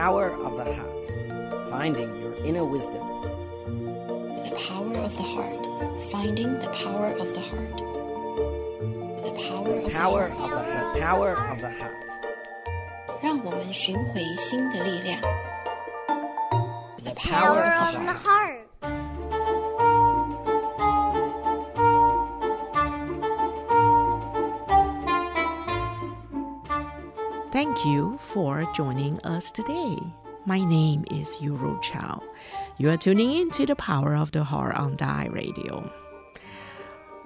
power of the heart, finding your inner wisdom. The power of the heart, finding the power of the heart. The power of Power the of heart. the, the power of the heart. 让我们寻回心的力量。The power power of of the the heart. heart. For joining us today. My name is Yuru Chow. You are tuning in to the Power of the Heart on Da Ai Radio.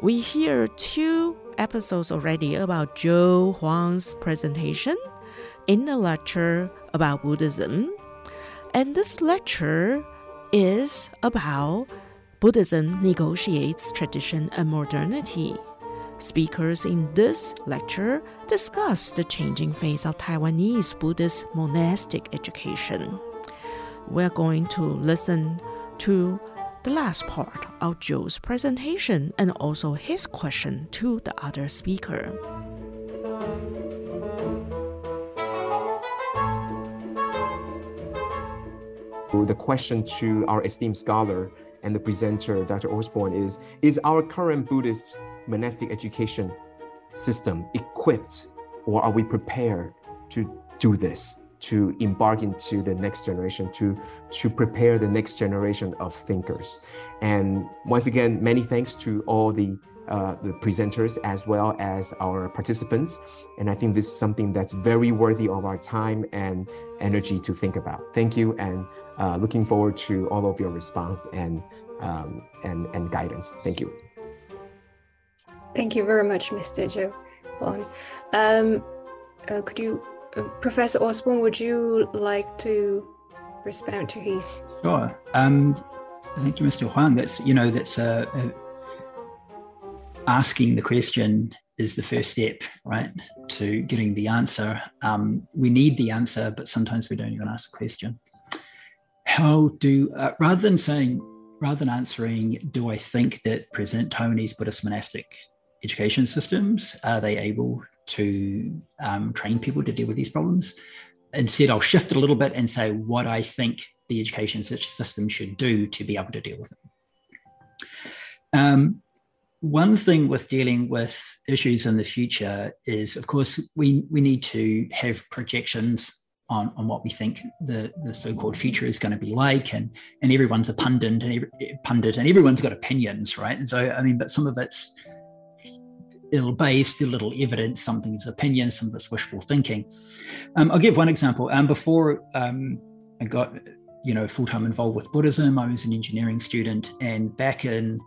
We hear two episodes already about Joe Huang's presentation in a lecture about Buddhism. And this lecture is about Buddhism negotiates tradition and modernity. Speakers in this lecture discuss the changing face of Taiwanese Buddhist monastic education. We're going to listen to the last part of Joe's presentation and also his question to the other speaker. The question to our esteemed scholar and the presenter, Dr. Osborne, is Is our current Buddhist monastic education system equipped or are we prepared to do this? To embark into the next generation, to, to prepare the next generation of thinkers. And once again, many thanks to all the uh, the presenters as well as our participants. And I think this is something that's very worthy of our time and energy to think about. Thank you, and uh, looking forward to all of your response and um, and and guidance. Thank you. Thank you very much, Mr. Joe. Um, uh, could you, uh, Professor Osborne, would you like to respond to his? Sure. Um, thank you, Mr. Huang. That's you know that's a, a asking the question is the first step, right, to getting the answer. Um, we need the answer, but sometimes we don't even ask the question. How do uh, rather than saying rather than answering, do I think that present Taiwanese Buddhist monastic education systems are they able to um, train people to deal with these problems? Instead, I'll shift it a little bit and say what I think the education system should do to be able to deal with it. Um, one thing with dealing with issues in the future is, of course, we, we need to have projections on, on what we think the, the so-called future is going to be like, and and everyone's a pundit and every, pundit and everyone's got opinions, right? And so, I mean, but some of it's ill based, little evidence, something is opinion, some of it's wishful thinking. Um, I'll give one example. Um, before um, I got, you know, full time involved with Buddhism, I was an engineering student, and back in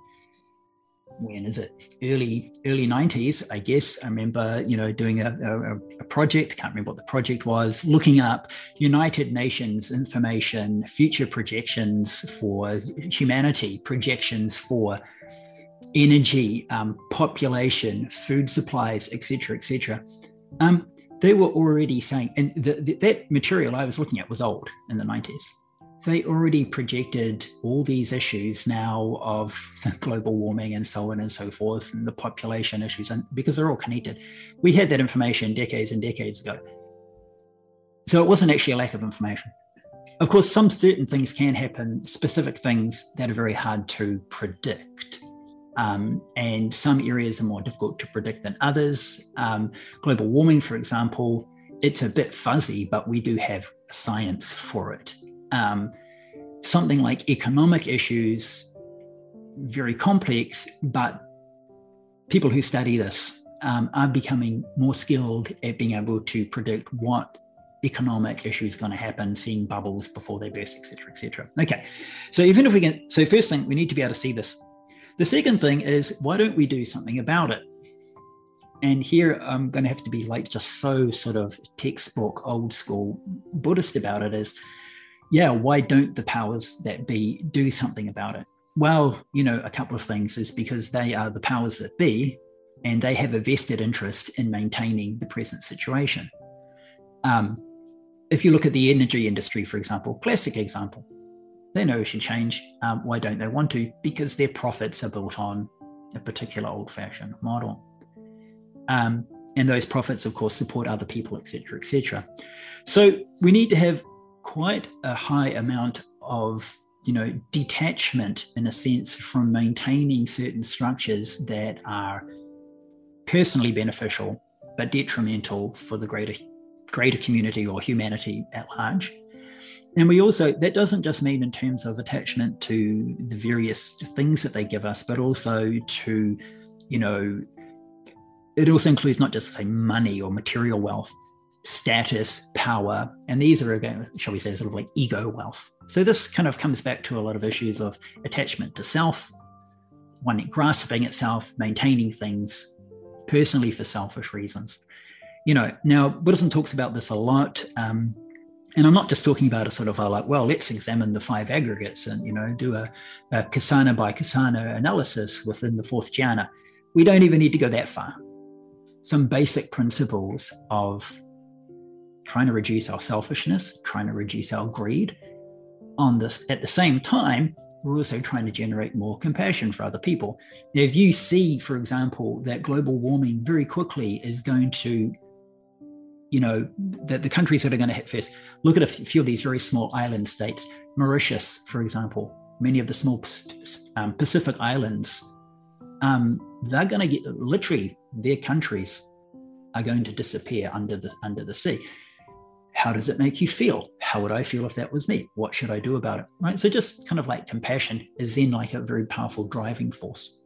when is it early early 90s i guess i remember you know doing a, a, a, project can't remember what the project was looking up united nations information future projections for humanity projections for energy um, population food supplies etc etc um, they were already saying and the, the, that material i was looking at was old in the 90s they already projected all these issues now of global warming and so on and so forth, and the population issues, and because they're all connected. We had that information decades and decades ago. So it wasn't actually a lack of information. Of course, some certain things can happen, specific things that are very hard to predict. Um, and some areas are more difficult to predict than others. Um, global warming, for example, it's a bit fuzzy, but we do have science for it um, something like economic issues, very complex, but people who study this um, are becoming more skilled at being able to predict what economic issue is going to happen, seeing bubbles before they burst, etc., etc. Okay, so even if we can, so first thing we need to be able to see this. The second thing is why don't we do something about it? And here I'm going to have to be like just so sort of textbook, old school Buddhist about it is yeah, why don't the powers that be do something about it? Well, you know, a couple of things is because they are the powers that be and they have a vested interest in maintaining the present situation. Um, if you look at the energy industry, for example, classic example, they know should change. Um, why don't they want to? Because their profits are built on a particular old fashioned model. Um, and those profits, of course, support other people, etc., etc. So we need to have quite a high amount of you know detachment in a sense from maintaining certain structures that are personally beneficial but detrimental for the greater greater community or humanity at large and we also that doesn't just mean in terms of attachment to the various things that they give us but also to you know it also includes not just say money or material wealth status power and these are again shall we say sort of like ego wealth. So this kind of comes back to a lot of issues of attachment to self one grasping itself maintaining things personally for selfish reasons. You know now buddhism talks about this a lot um, and I'm not just talking about a sort of a like, well, let's examine the five aggregates and you know do a, a kasana by kasana analysis within the fourth jhana. We don't even need to go that far. Some basic principles of trying to reduce our selfishness, trying to reduce our greed. On this, at the same time, we're also trying to generate more compassion for other people. If you see, for example, that global warming very quickly is going to you know, the, the countries that are going to hit first. Look at a few of these very small island states. Mauritius, for example, many of the small um, Pacific islands, um, they're going to get literally their countries are going to disappear under the under the sea. How does it make you feel? How would I feel if that was me? What should I do about it? Right. So just kind of like compassion is then like a very powerful driving force.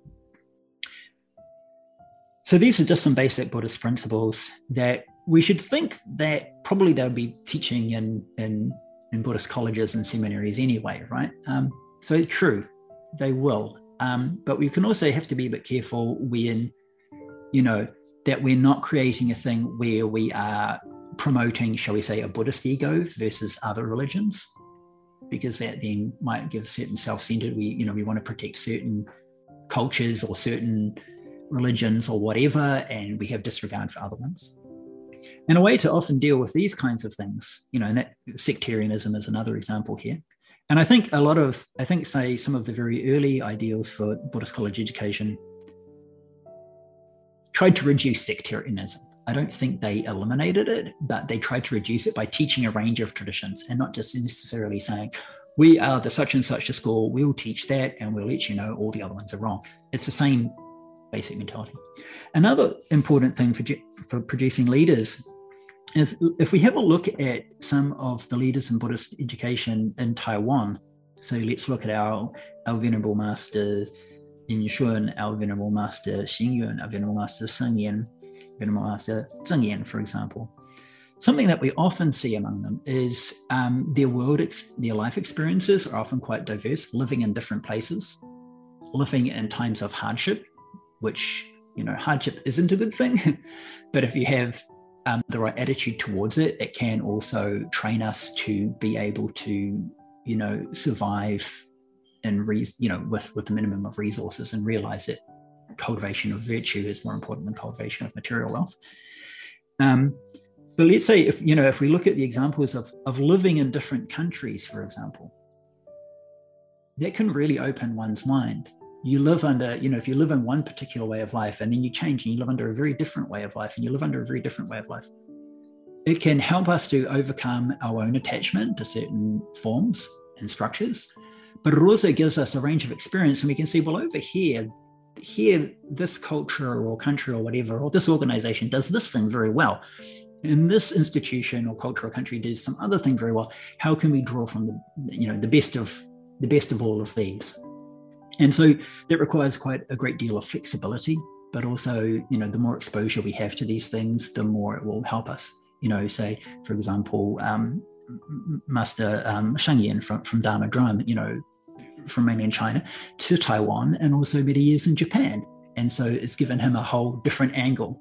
So these are just some basic Buddhist principles that we should think that probably they'll be teaching in in, in Buddhist colleges and seminaries anyway, right? Um, so true, they will. Um, but we can also have to be a bit careful when, you know, that we're not creating a thing where we are promoting, shall we say, a Buddhist ego versus other religions, because that then might give certain self-centered. We, you know, we want to protect certain cultures or certain religions or whatever, and we have disregard for other ones. And a way to often deal with these kinds of things, you know, and that sectarianism is another example here. And I think a lot of, I think, say, some of the very early ideals for Buddhist college education tried to reduce sectarianism. I don't think they eliminated it, but they tried to reduce it by teaching a range of traditions and not just necessarily saying, we are the such and such a school, we'll teach that and we'll let you know all the other ones are wrong. It's the same basic mentality. Another important thing for, for producing leaders is if we have a look at some of the leaders in Buddhist education in Taiwan, so let's look at our, our Venerable Master Yin Shun, our Venerable Master Xing Yun, our Venerable Master Sheng Yen, Venerable Master Zheng Yan, for example. Something that we often see among them is um, their world, ex- their life experiences are often quite diverse, living in different places, living in times of hardship, which you know hardship isn't a good thing but if you have um, the right attitude towards it it can also train us to be able to you know survive and re- you know with with the minimum of resources and realize that cultivation of virtue is more important than cultivation of material wealth. Um, but let's say if you know if we look at the examples of of living in different countries for example that can really open one's mind you live under, you know, if you live in one particular way of life and then you change and you live under a very different way of life and you live under a very different way of life, it can help us to overcome our own attachment to certain forms and structures. But it also gives us a range of experience and we can see, well, over here, here, this culture or country or whatever, or this organization does this thing very well. And this institution or culture or country does some other thing very well. How can we draw from the, you know, the best of the best of all of these? And so that requires quite a great deal of flexibility, but also, you know, the more exposure we have to these things, the more it will help us. You know, say, for example, um, Master um, Sheng Yen from, from Dharma Drum, you know, from mainland China to Taiwan and also many years in Japan. And so it's given him a whole different angle.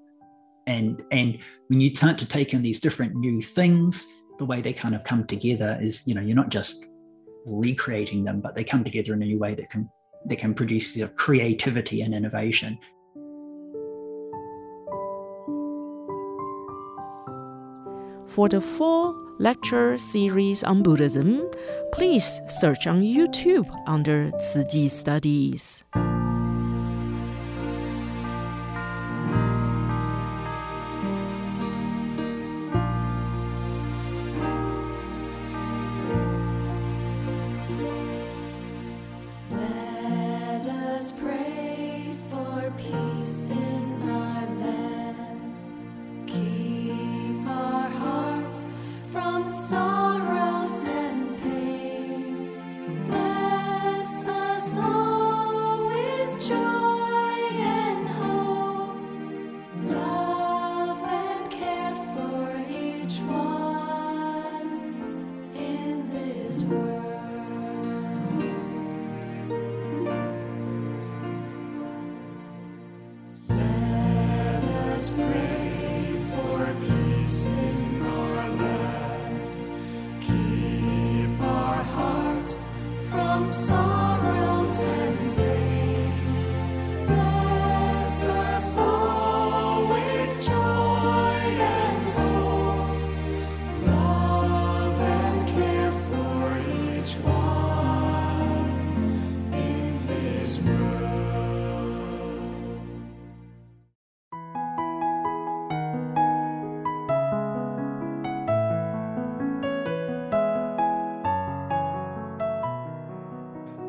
And and when you start to take in these different new things, the way they kind of come together is, you know, you're not just recreating them, but they come together in a new way that can they can produce you know, creativity and innovation. For the full lecture series on Buddhism, please search on YouTube under Tzu Studies.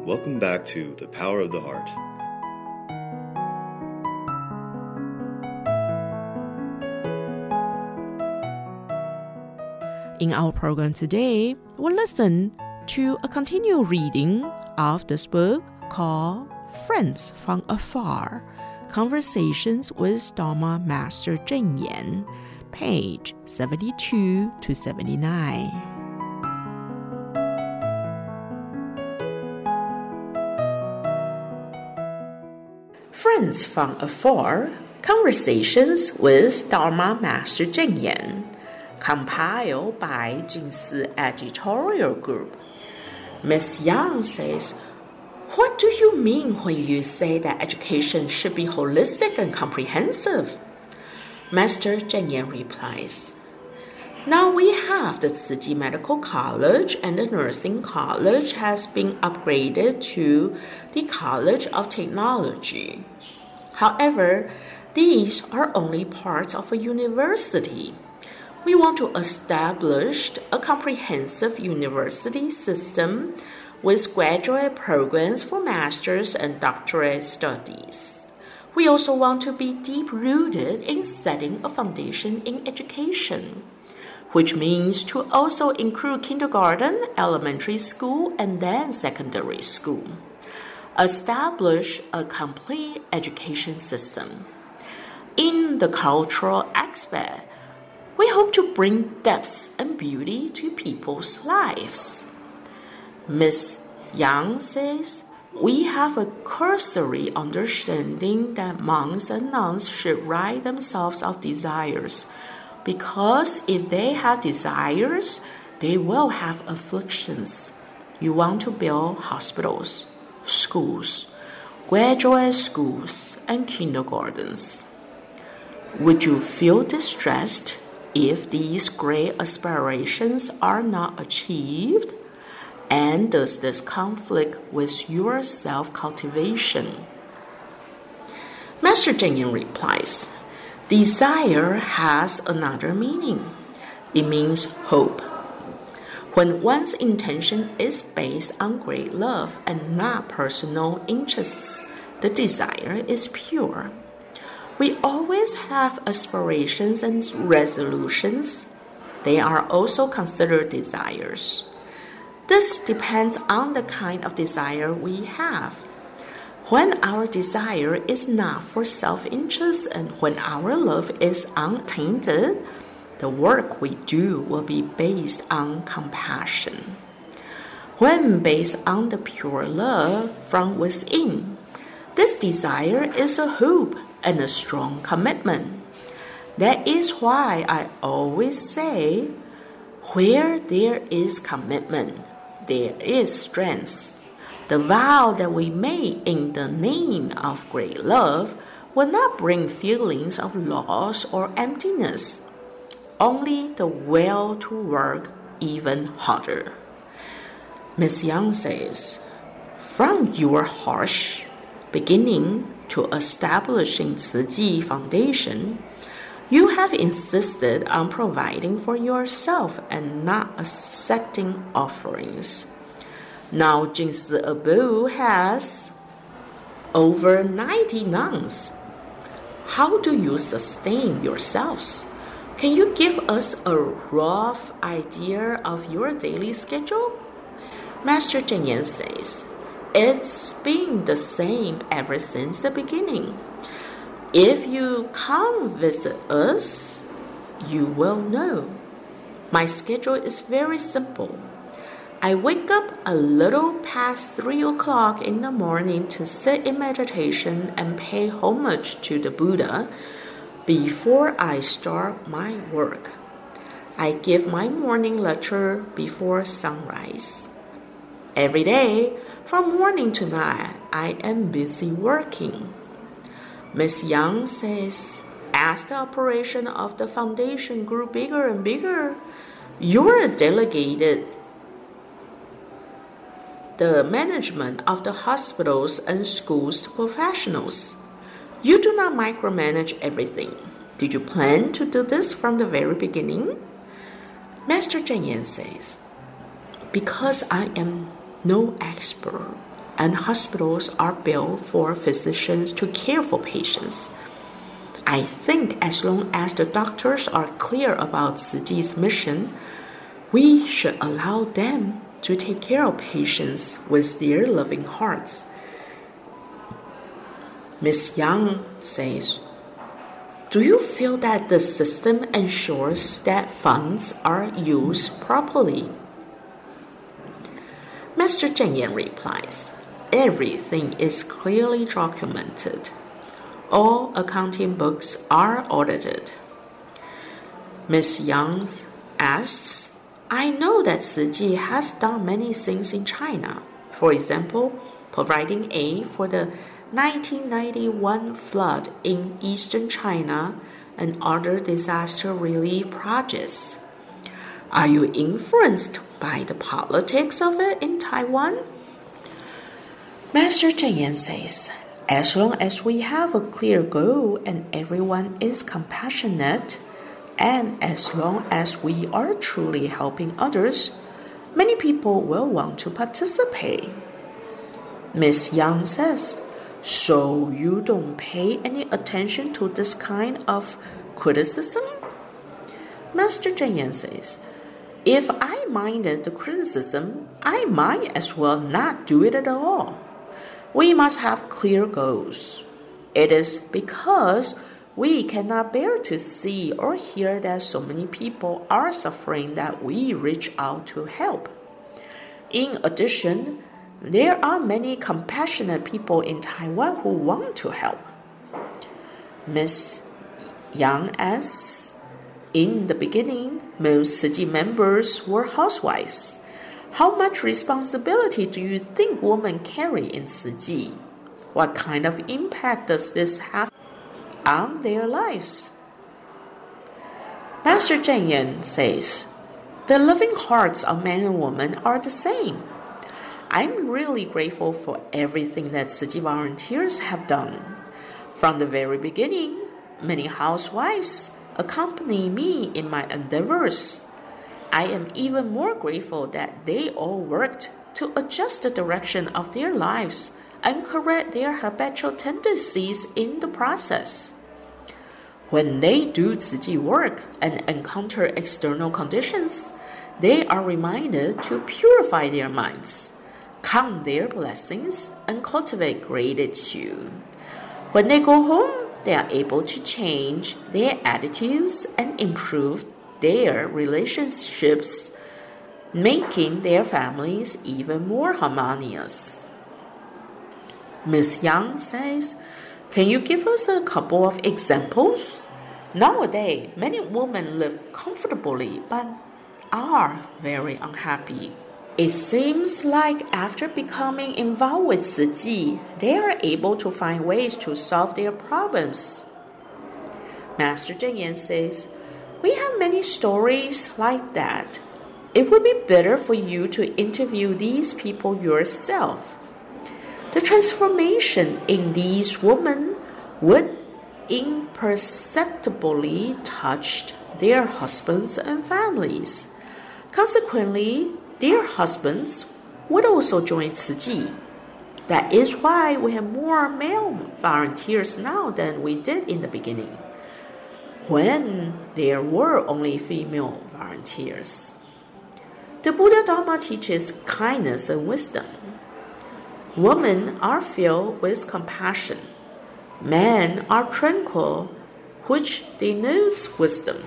Welcome back to The Power of the Heart. In our program today, we'll listen to a continued reading of this book called Friends from Afar Conversations with Dharma Master Cheng Yen, page 72 to 79. Friends from Afar Conversations with Dharma Master Cheng Yen, compiled by Jingsi Editorial Group. Miss Yang says, What do you mean when you say that education should be holistic and comprehensive? Master Cheng Yen replies, now we have the Chi Medical College and the Nursing College has been upgraded to the College of Technology. However, these are only parts of a university. We want to establish a comprehensive university system with graduate programs for master's and doctorate studies. We also want to be deep rooted in setting a foundation in education which means to also include kindergarten, elementary school, and then secondary school. Establish a complete education system. In the cultural aspect, we hope to bring depth and beauty to people's lives. Miss Yang says, we have a cursory understanding that monks and nuns should rid themselves of desires because if they have desires, they will have afflictions. You want to build hospitals, schools, graduate schools, and kindergartens. Would you feel distressed if these great aspirations are not achieved? And does this conflict with your self cultivation? Master Cheng Yen replies Desire has another meaning. It means hope. When one's intention is based on great love and not personal interests, the desire is pure. We always have aspirations and resolutions. They are also considered desires. This depends on the kind of desire we have. When our desire is not for self interest and when our love is untainted, the work we do will be based on compassion. When based on the pure love from within, this desire is a hope and a strong commitment. That is why I always say, where there is commitment, there is strength. The vow that we make in the name of great love will not bring feelings of loss or emptiness, only the will to work even harder. Miss Yang says, from your harsh beginning to establishing Chi Foundation, you have insisted on providing for yourself and not accepting offerings. Now Jingsi Abode has over 90 nuns. how do you sustain yourselves? Can you give us a rough idea of your daily schedule? Master Cheng Yen says, It's been the same ever since the beginning. If you come visit us, you will know. My schedule is very simple. I wake up a little past three o'clock in the morning to sit in meditation and pay homage to the Buddha before I start my work. I give my morning lecture before sunrise. Every day, from morning to night, I am busy working. Miss Yang says, as the operation of the foundation grew bigger and bigger, you're delegated the management of the hospitals and schools professionals. You do not micromanage everything. Did you plan to do this from the very beginning? Master Cheng Yen says, Because I am no expert, and hospitals are built for physicians to care for patients. I think as long as the doctors are clear about Tzu mission, we should allow them to take care of patients with their loving hearts. Miss Yang says, Do you feel that the system ensures that funds are used properly? Master Cheng Yen replies, Everything is clearly documented. All accounting books are audited. Miss Yang asks, I know that Chi has done many things in China. For example, providing aid for the 1991 flood in eastern China and other disaster relief projects. Are you influenced by the politics of it in Taiwan? Master Cheng Yen says, as long as we have a clear goal and everyone is compassionate, and as long as we are truly helping others, many people will want to participate. Miss Yang says, So you don't pay any attention to this kind of criticism? Master Cheng Yen says, If I minded the criticism, I might as well not do it at all. We must have clear goals. It is because we cannot bear to see or hear that so many people are suffering that we reach out to help. In addition, there are many compassionate people in Taiwan who want to help. Miss Yang asks, in the beginning, most Tzu Chi members were housewives. How much responsibility do you think women carry in Chi? What kind of impact does this have on their lives. Master Cheng Yen says, The loving hearts of men and women are the same. I'm really grateful for everything that Chi volunteers have done. From the very beginning, many housewives accompany me in my endeavors. I am even more grateful that they all worked to adjust the direction of their lives and correct their habitual tendencies in the process. When they do Chi work and encounter external conditions, they are reminded to purify their minds, count their blessings, and cultivate gratitude. When they go home, they are able to change their attitudes and improve their relationships, making their families even more harmonious. Ms. Yang says, Can you give us a couple of examples? Nowadays, many women live comfortably but are very unhappy. It seems like after becoming involved with Tzu they are able to find ways to solve their problems. Master Cheng Yen says, We have many stories like that. It would be better for you to interview these people yourself. The transformation in these women would imperceptibly touch their husbands and families. Consequently, their husbands would also join Chi. That is why we have more male volunteers now than we did in the beginning, when there were only female volunteers. The Buddha Dharma teaches kindness and wisdom. Women are filled with compassion. Men are tranquil, which denotes wisdom.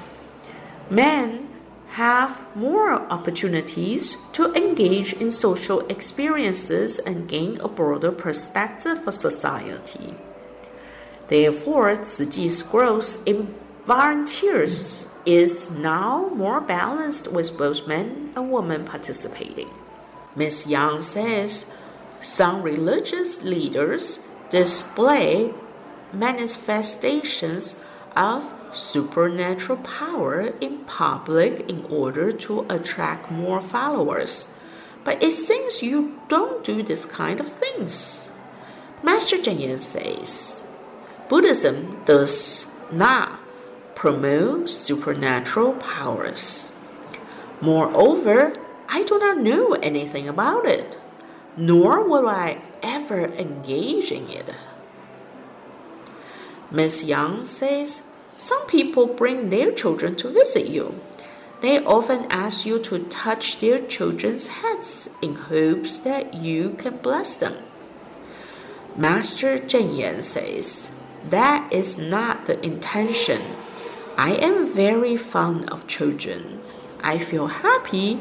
Men have more opportunities to engage in social experiences and gain a broader perspective for society. Therefore, Chi's growth in volunteers is now more balanced with both men and women participating. Ms. Yang says some religious leaders display manifestations of supernatural power in public in order to attract more followers. But it seems you don't do this kind of things. Master Cheng Yen says Buddhism does not promote supernatural powers. Moreover, I do not know anything about it, nor will I ever engage in it. Miss Yang says some people bring their children to visit you. They often ask you to touch their children's heads in hopes that you can bless them. Master Cheng Yen says, That is not the intention. I am very fond of children. I feel happy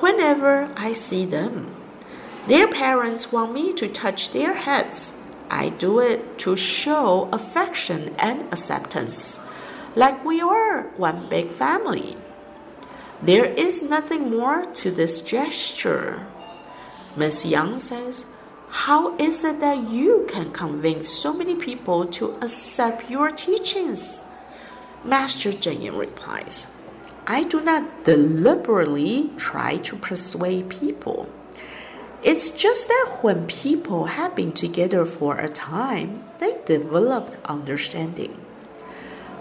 whenever I see them. Their parents want me to touch their heads. I do it to show affection and acceptance like we are one big family. There is nothing more to this gesture. Miss Yang says, How is it that you can convince so many people to accept your teachings? Master Cheng replies, I do not deliberately try to persuade people. It's just that when people have been together for a time, they developed understanding.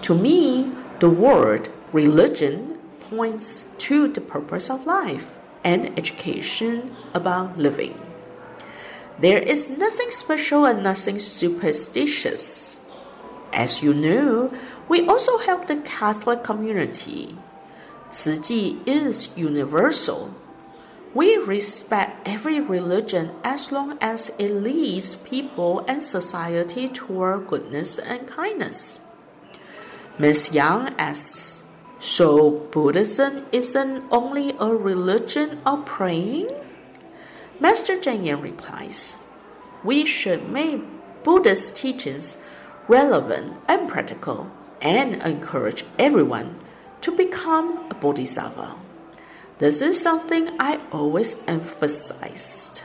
To me, the word religion points to the purpose of life and education about living. There is nothing special and nothing superstitious. As you know, we also help the Catholic community. Tzu is universal. We respect every religion as long as it leads people and society toward goodness and kindness. Ms. Yang asks, So Buddhism isn't only a religion of praying? Master Cheng Yen replies, We should make Buddhist teachings relevant and practical and encourage everyone to become a bodhisattva. This is something I always emphasized.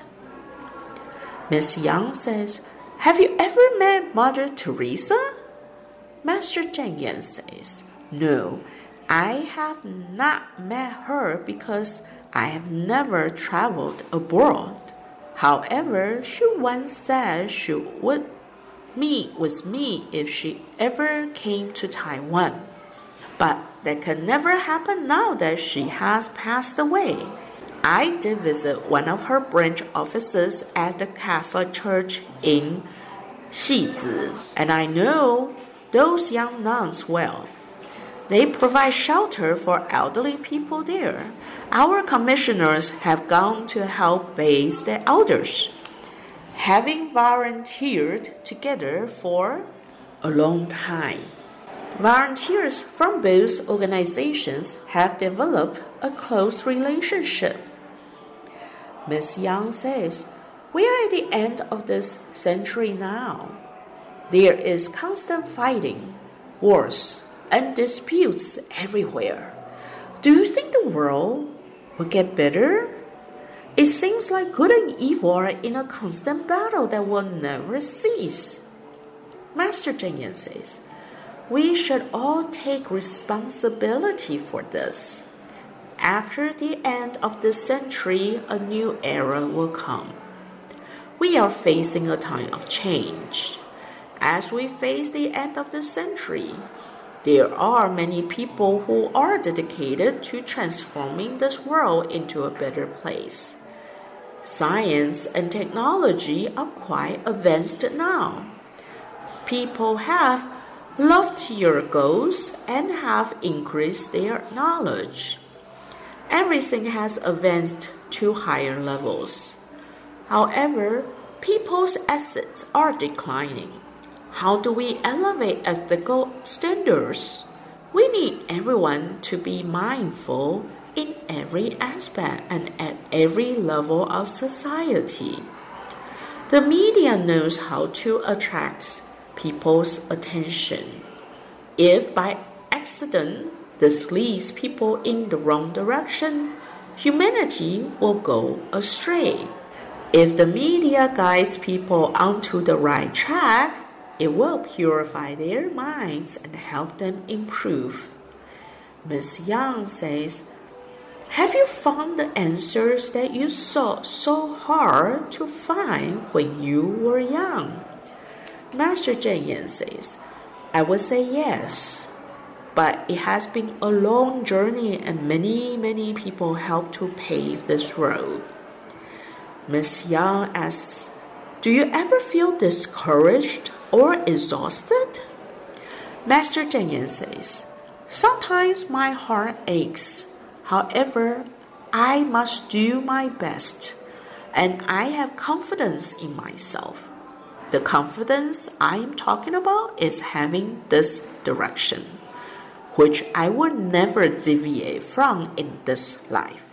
Miss Yang says, Have you ever met Mother Teresa? Master Cheng Yen says, No, I have not met her because I have never traveled abroad. However, she once said she would meet with me if she ever came to Taiwan. But that can never happen now that she has passed away. I did visit one of her branch offices at the Catholic Church in Xizi, and I know those young nuns well. They provide shelter for elderly people there. Our commissioners have gone to help bathe the elders, having volunteered together for a long time. Volunteers from both organizations have developed a close relationship. Ms. Yang says, We are at the end of this century now. There is constant fighting, wars, and disputes everywhere. Do you think the world will get better? It seems like good and evil are in a constant battle that will never cease. Master Cheng says, we should all take responsibility for this. After the end of the century, a new era will come. We are facing a time of change. As we face the end of the century, there are many people who are dedicated to transforming this world into a better place. Science and technology are quite advanced now. People have loftier goals and have increased their knowledge. Everything has advanced to higher levels. However, people's assets are declining. How do we elevate ethical standards? We need everyone to be mindful in every aspect and at every level of society. The media knows how to attract people's attention. If by accident this leads people in the wrong direction, humanity will go astray. If the media guides people onto the right track, it will purify their minds and help them improve. Miss Young says, Have you found the answers that you sought so hard to find when you were young? Master Cheng Yen says, I would say yes, but it has been a long journey and many, many people helped to pave this road. Miss Young asks, Do you ever feel discouraged or exhausted? Master Cheng Yen says, Sometimes my heart aches. However, I must do my best, and I have confidence in myself. The confidence I am talking about is having this direction, which I will never deviate from in this life.